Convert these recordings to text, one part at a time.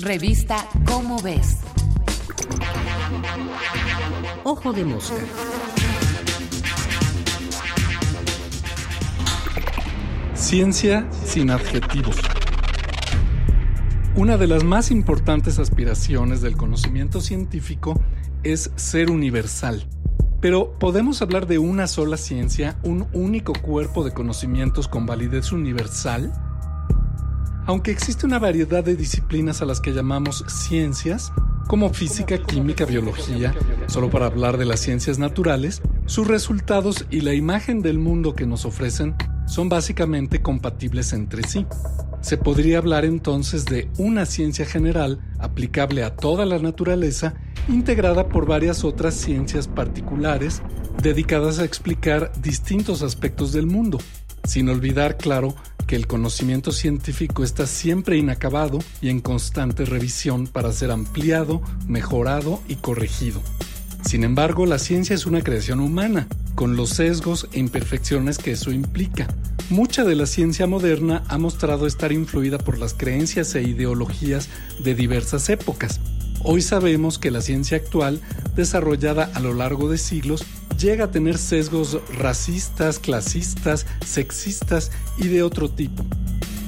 Revista Cómo ves. Ojo de mosca. Ciencia sin adjetivos. Una de las más importantes aspiraciones del conocimiento científico es ser universal. Pero ¿podemos hablar de una sola ciencia, un único cuerpo de conocimientos con validez universal? Aunque existe una variedad de disciplinas a las que llamamos ciencias, como física, química, biología, solo para hablar de las ciencias naturales, sus resultados y la imagen del mundo que nos ofrecen son básicamente compatibles entre sí. Se podría hablar entonces de una ciencia general aplicable a toda la naturaleza, integrada por varias otras ciencias particulares dedicadas a explicar distintos aspectos del mundo, sin olvidar, claro, que el conocimiento científico está siempre inacabado y en constante revisión para ser ampliado, mejorado y corregido. Sin embargo, la ciencia es una creación humana, con los sesgos e imperfecciones que eso implica. Mucha de la ciencia moderna ha mostrado estar influida por las creencias e ideologías de diversas épocas. Hoy sabemos que la ciencia actual, desarrollada a lo largo de siglos, llega a tener sesgos racistas, clasistas, sexistas y de otro tipo.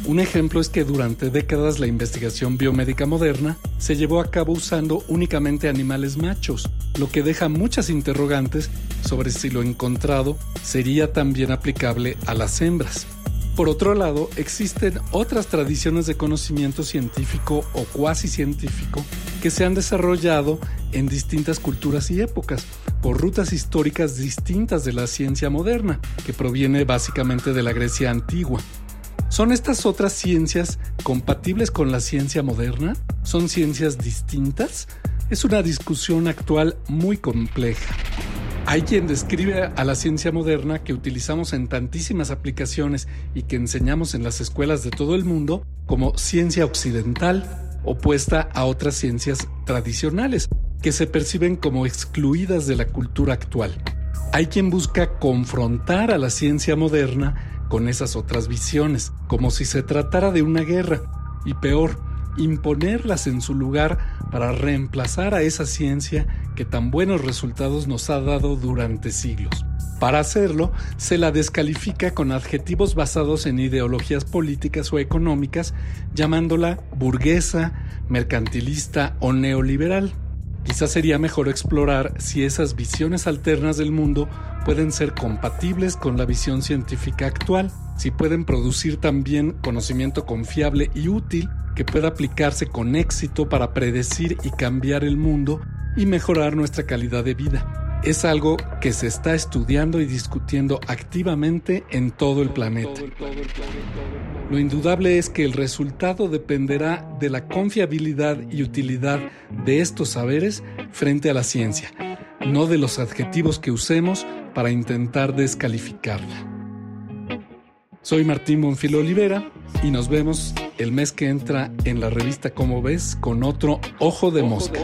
Un ejemplo es que durante décadas la investigación biomédica moderna se llevó a cabo usando únicamente animales machos, lo que deja muchas interrogantes sobre si lo encontrado sería también aplicable a las hembras. Por otro lado, existen otras tradiciones de conocimiento científico o cuasi científico que se han desarrollado en distintas culturas y épocas, por rutas históricas distintas de la ciencia moderna, que proviene básicamente de la Grecia antigua. ¿Son estas otras ciencias compatibles con la ciencia moderna? ¿Son ciencias distintas? Es una discusión actual muy compleja. Hay quien describe a la ciencia moderna que utilizamos en tantísimas aplicaciones y que enseñamos en las escuelas de todo el mundo como ciencia occidental, opuesta a otras ciencias tradicionales, que se perciben como excluidas de la cultura actual. Hay quien busca confrontar a la ciencia moderna con esas otras visiones, como si se tratara de una guerra, y peor, imponerlas en su lugar para reemplazar a esa ciencia que tan buenos resultados nos ha dado durante siglos. Para hacerlo, se la descalifica con adjetivos basados en ideologías políticas o económicas, llamándola burguesa, mercantilista o neoliberal. Quizás sería mejor explorar si esas visiones alternas del mundo pueden ser compatibles con la visión científica actual, si pueden producir también conocimiento confiable y útil que pueda aplicarse con éxito para predecir y cambiar el mundo y mejorar nuestra calidad de vida. Es algo que se está estudiando y discutiendo activamente en todo el planeta. Lo indudable es que el resultado dependerá de la confiabilidad y utilidad de estos saberes frente a la ciencia, no de los adjetivos que usemos para intentar descalificarla. Soy Martín Monfilo Olivera y nos vemos el mes que entra en la revista Como ves con otro Ojo de Mosca.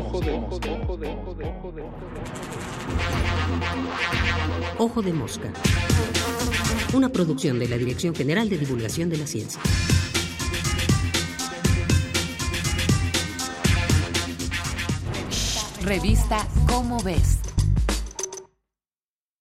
Ojo de Mosca una producción de la Dirección General de Divulgación de la Ciencia. Revista Cómo ves.